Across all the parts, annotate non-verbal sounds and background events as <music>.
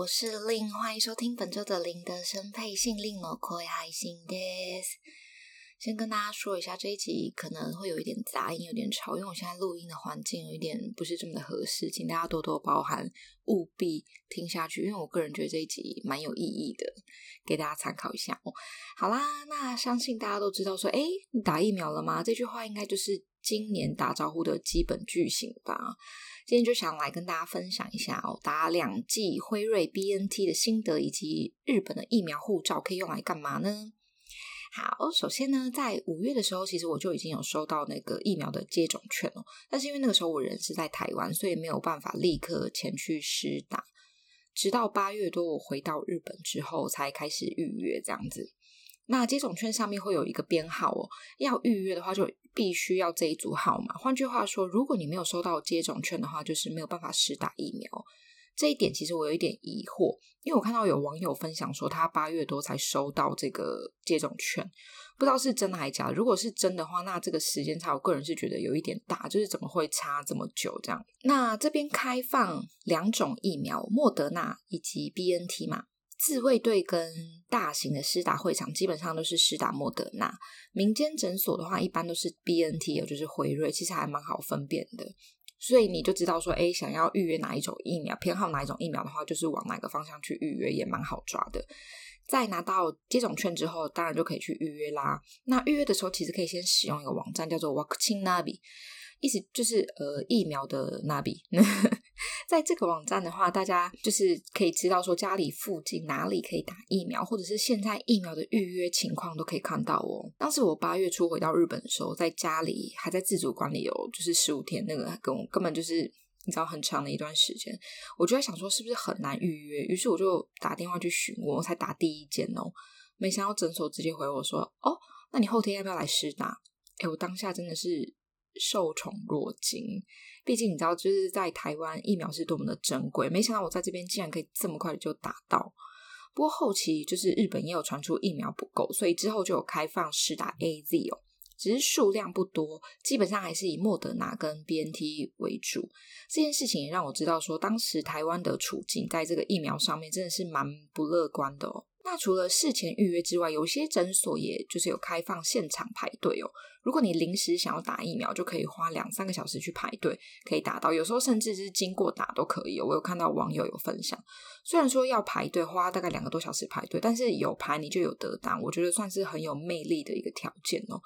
我是 Lin，欢迎收听本周的零的声配信，令の声配信です。先跟大家说一下，这一集可能会有一点杂音，有点吵，因为我现在录音的环境有一点不是这么的合适，请大家多多包涵，务必听下去，因为我个人觉得这一集蛮有意义的，给大家参考一下哦。好啦，那相信大家都知道说，诶，你打疫苗了吗？这句话应该就是 今年打招呼的基本句型吧。今天就想来跟大家分享一下哦，打两剂辉瑞 BNT 的心得，以及日本的疫苗护照可以用来干嘛呢？好，首先呢，在五月的时候，其实我就已经有收到那个疫苗的接种券了，但是因为那个时候我人是在台湾，所以没有办法立刻前去施打，直到八月多我回到日本之后才开始预约这样子。那接种券上面会有一个编号哦，要预约的话就必须要这一组号码。换句话说，如果你没有收到接种券的话，就是没有办法施打疫苗。这一点其实我有一点疑惑，因为我看到有网友分享说他八月多才收到这个接种券，不知道是真的还是假。如果是真的话，那这个时间差，我个人是觉得有一点大，就是怎么会差这么久这样？那这边开放两种疫苗，莫德纳以及 BNT 嘛。自卫队跟大型的施打会场基本上都是施打莫德纳，民间诊所的话一般都是 BNT，也就是辉瑞，其实还蛮好分辨的，所以你就知道说，哎，想要预约哪一种疫苗，偏好哪一种疫苗的话，就是往哪个方向去预约，也蛮好抓的。在拿到接种券之后，当然就可以去预约啦。那预约的时候，其实可以先使用一个网站，叫做 WAKCHIN Navi。意思就是，呃，疫苗的 Navi，在这个网站的话，大家就是可以知道说家里附近哪里可以打疫苗，或者是现在疫苗的预约情况都可以看到哦。当时我八月初回到日本的时候，在家里还在自主管理哦，就是十五天，那个跟我根本就是你知道很长的一段时间，我就在想说是不是很难预约，于是我就打电话去询问，我才打第一间哦，没想到诊所直接回我说，哦，那你后天要不要来施打？诶，我当下真的是。受宠若惊，毕竟你知道，就是在台湾疫苗是多么的珍贵。没想到我在这边竟然可以这么快就打到。不过后期就是日本也有传出疫苗不够，所以之后就有开放施打 AZ 哦，只是数量不多，基本上还是以莫德纳跟 BNT 为主。这件事情也让我知道说，当时台湾的处境在这个疫苗上面真的是蛮不乐观的哦。那除了事前预约之外，有些诊所也就是有开放现场排队哦。如果你临时想要打疫苗，就可以花两三个小时去排队，可以打到。有时候甚至是经过打都可以。我有看到网友有分享，虽然说要排队花大概两个多小时排队，但是有排你就有得打，我觉得算是很有魅力的一个条件哦。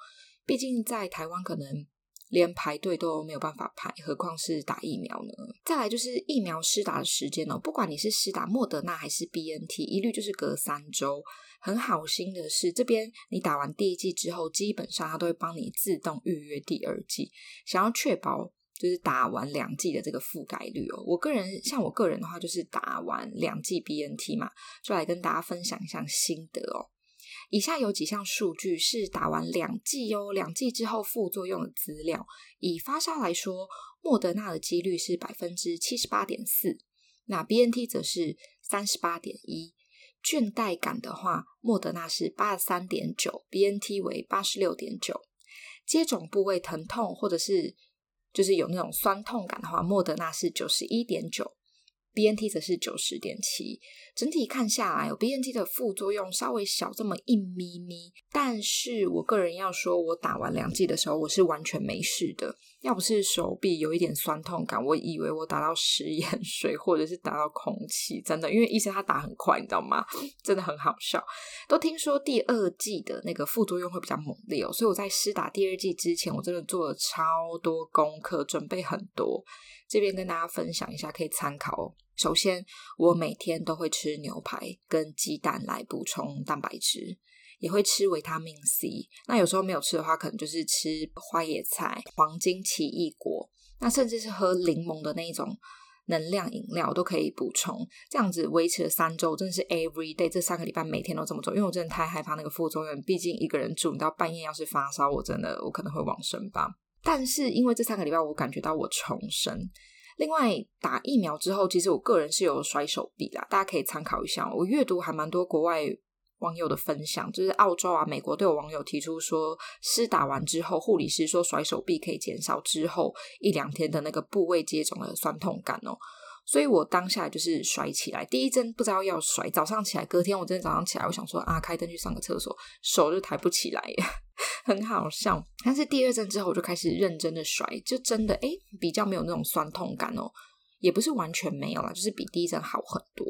毕竟在台湾可能。连排队都没有办法排，何况是打疫苗呢？再来就是疫苗施打的时间哦，不管你是施打莫德纳还是 BNT，一律就是隔三周。很好心的是，这边你打完第一剂之后，基本上它都会帮你自动预约第二剂。想要确保就是打完两剂的这个覆盖率哦，我个人像我个人的话，就是打完两剂 BNT 嘛，就来跟大家分享一下心得哦。以下有几项数据是打完两剂哦，两剂之后副作用的资料。以发烧来说，莫德纳的几率是百分之七十八点四，那 BNT 则是三十八点一。倦怠感的话，莫德纳是八十三点九，BNT 为八十六点九。接种部位疼痛或者是就是有那种酸痛感的话，莫德纳是九十一点九。BNT 则是九十点七，整体看下来，有 BNT 的副作用稍微小这么一咪咪，但是我个人要说，我打完两剂的时候，我是完全没事的。要不是手臂有一点酸痛感，我以为我打到食盐水 <laughs> 或者是打到空气，真的，因为医生他打很快，你知道吗？<laughs> 真的很好笑。都听说第二剂的那个副作用会比较猛烈哦，所以我在施打第二剂之前，我真的做了超多功课，准备很多。这边跟大家分享一下，可以参考哦。首先，我每天都会吃牛排跟鸡蛋来补充蛋白质，也会吃维他命 C。那有时候没有吃的话，可能就是吃花椰菜、黄金奇异果，那甚至是喝柠檬的那种能量饮料都可以补充，这样子维持了三周，真的是 every day 这三个礼拜每天都这么做，因为我真的太害怕那个副作用，毕竟一个人住，你到半夜要是发烧，我真的我可能会往生吧。但是因为这三个礼拜我感觉到我重生。另外打疫苗之后，其实我个人是有甩手臂啦，大家可以参考一下。我阅读还蛮多国外。网友的分享就是澳洲啊、美国都有网友提出说，施打完之后，护理师说甩手臂可以减少之后一两天的那个部位接种的酸痛感哦。所以我当下就是甩起来，第一针不知道要甩，早上起来，隔天我真的早上起来，我想说啊，开灯去上个厕所，手就抬不起来，很好笑。但是第二针之后，我就开始认真的甩，就真的诶比较没有那种酸痛感哦，也不是完全没有啦，就是比第一针好很多。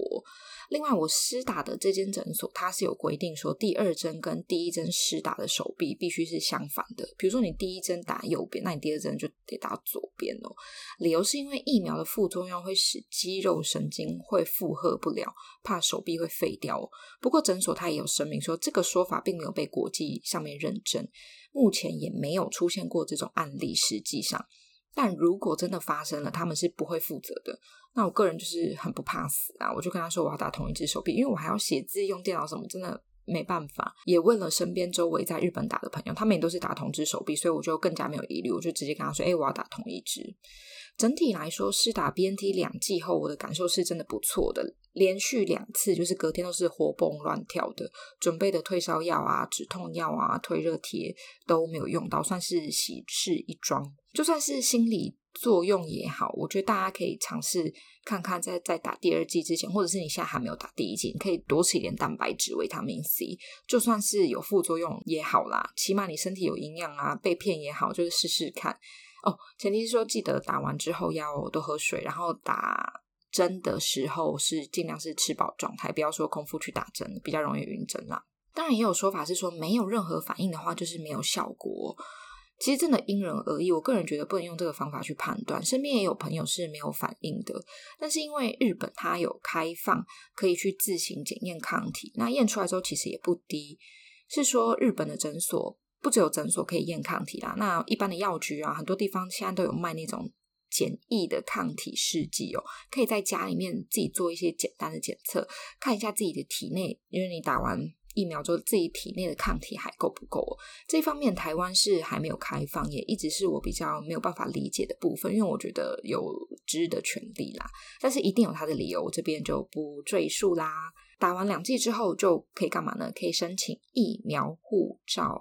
另外，我施打的这间诊所，它是有规定说，第二针跟第一针施打的手臂必须是相反的。比如说，你第一针打右边，那你第二针就得打左边哦。理由是因为疫苗的副作用会使肌肉神经会负荷不了，怕手臂会废掉。不过诊所它也有声明说，这个说法并没有被国际上面认证，目前也没有出现过这种案例。实际上。但如果真的发生了，他们是不会负责的。那我个人就是很不怕死啊，我就跟他说我要打同一只手臂，因为我还要写字、用电脑什么，真的没办法。也问了身边周围在日本打的朋友，他们也都是打同只手臂，所以我就更加没有疑虑，我就直接跟他说：“哎，我要打同一只。”整体来说，施打 BNT 两剂后，我的感受是真的不错的。连续两次，就是隔天都是活蹦乱跳的。准备的退烧药啊、止痛药啊、退热贴都没有用到，算是喜事一桩。就算是心理作用也好，我觉得大家可以尝试看看在，在打第二剂之前，或者是你现在还没有打第一剂，你可以多吃一点蛋白质、维他命 C。就算是有副作用也好啦，起码你身体有营养啊，被骗也好，就是试试看。哦，前提是说记得打完之后要多喝水，然后打针的时候是尽量是吃饱状态，不要说空腹去打针，比较容易晕针啦。当然也有说法是说没有任何反应的话就是没有效果。其实真的因人而异，我个人觉得不能用这个方法去判断。身边也有朋友是没有反应的，但是因为日本它有开放可以去自行检验抗体，那验出来之后其实也不低。是说日本的诊所不只有诊所可以验抗体啦，那一般的药局啊，很多地方现在都有卖那种简易的抗体试剂哦，可以在家里面自己做一些简单的检测，看一下自己的体内，因为你打完。疫苗之后自己体内的抗体还够不够？这方面台湾是还没有开放，也一直是我比较没有办法理解的部分，因为我觉得有知的权利啦，但是一定有它的理由，我这边就不赘述啦。打完两剂之后就可以干嘛呢？可以申请疫苗护照。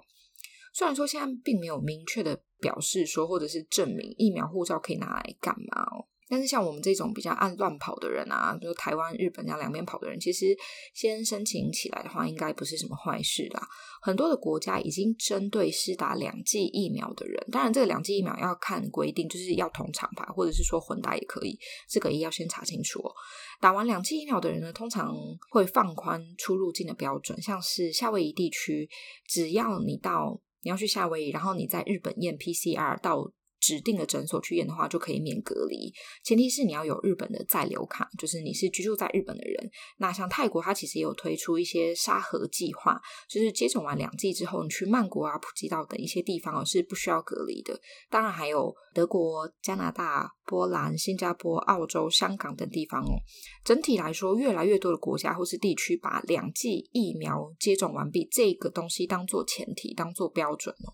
虽然说现在并没有明确的表示说，或者是证明疫苗护照可以拿来干嘛哦。但是像我们这种比较爱乱跑的人啊，就台湾、日本这样两边跑的人，其实先申请起来的话，应该不是什么坏事啦。很多的国家已经针对施打两剂疫苗的人，当然这个两剂疫苗要看规定，就是要同厂牌，或者是说混打也可以，这个也要先查清楚哦。打完两剂疫苗的人呢，通常会放宽出入境的标准，像是夏威夷地区，只要你到你要去夏威夷，然后你在日本验 PCR 到。指定的诊所去验的话，就可以免隔离。前提是你要有日本的在留卡，就是你是居住在日本的人。那像泰国，它其实也有推出一些沙盒计划，就是接种完两剂之后，你去曼谷啊、普吉岛等一些地方是不需要隔离的。当然还有德国、加拿大、波兰、新加坡、澳洲、香港等地方哦。整体来说，越来越多的国家或是地区把两剂疫苗接种完毕这个东西当做前提、当做标准哦。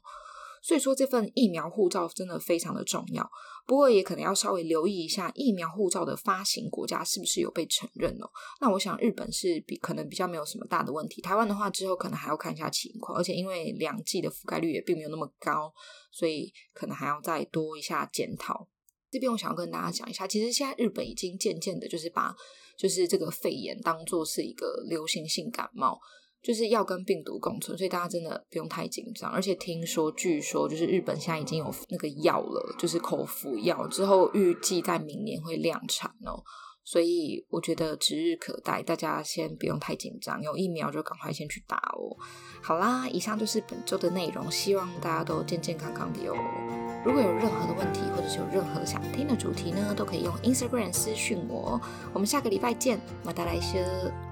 所以说这份疫苗护照真的非常的重要，不过也可能要稍微留意一下疫苗护照的发行国家是不是有被承认哦。那我想日本是比可能比较没有什么大的问题，台湾的话之后可能还要看一下情况，而且因为两剂的覆盖率也并没有那么高，所以可能还要再多一下检讨。这边我想要跟大家讲一下，其实现在日本已经渐渐的，就是把就是这个肺炎当作是一个流行性感冒。就是要跟病毒共存，所以大家真的不用太紧张。而且听说，据说就是日本现在已经有那个药了，就是口服药，之后预计在明年会量产哦。所以我觉得指日可待，大家先不用太紧张，有疫苗就赶快先去打哦。好啦，以上就是本周的内容，希望大家都健健康康的哟。如果有任何的问题，或者是有任何想听的主题呢，都可以用 Instagram 私讯我。我们下个礼拜见，また来周。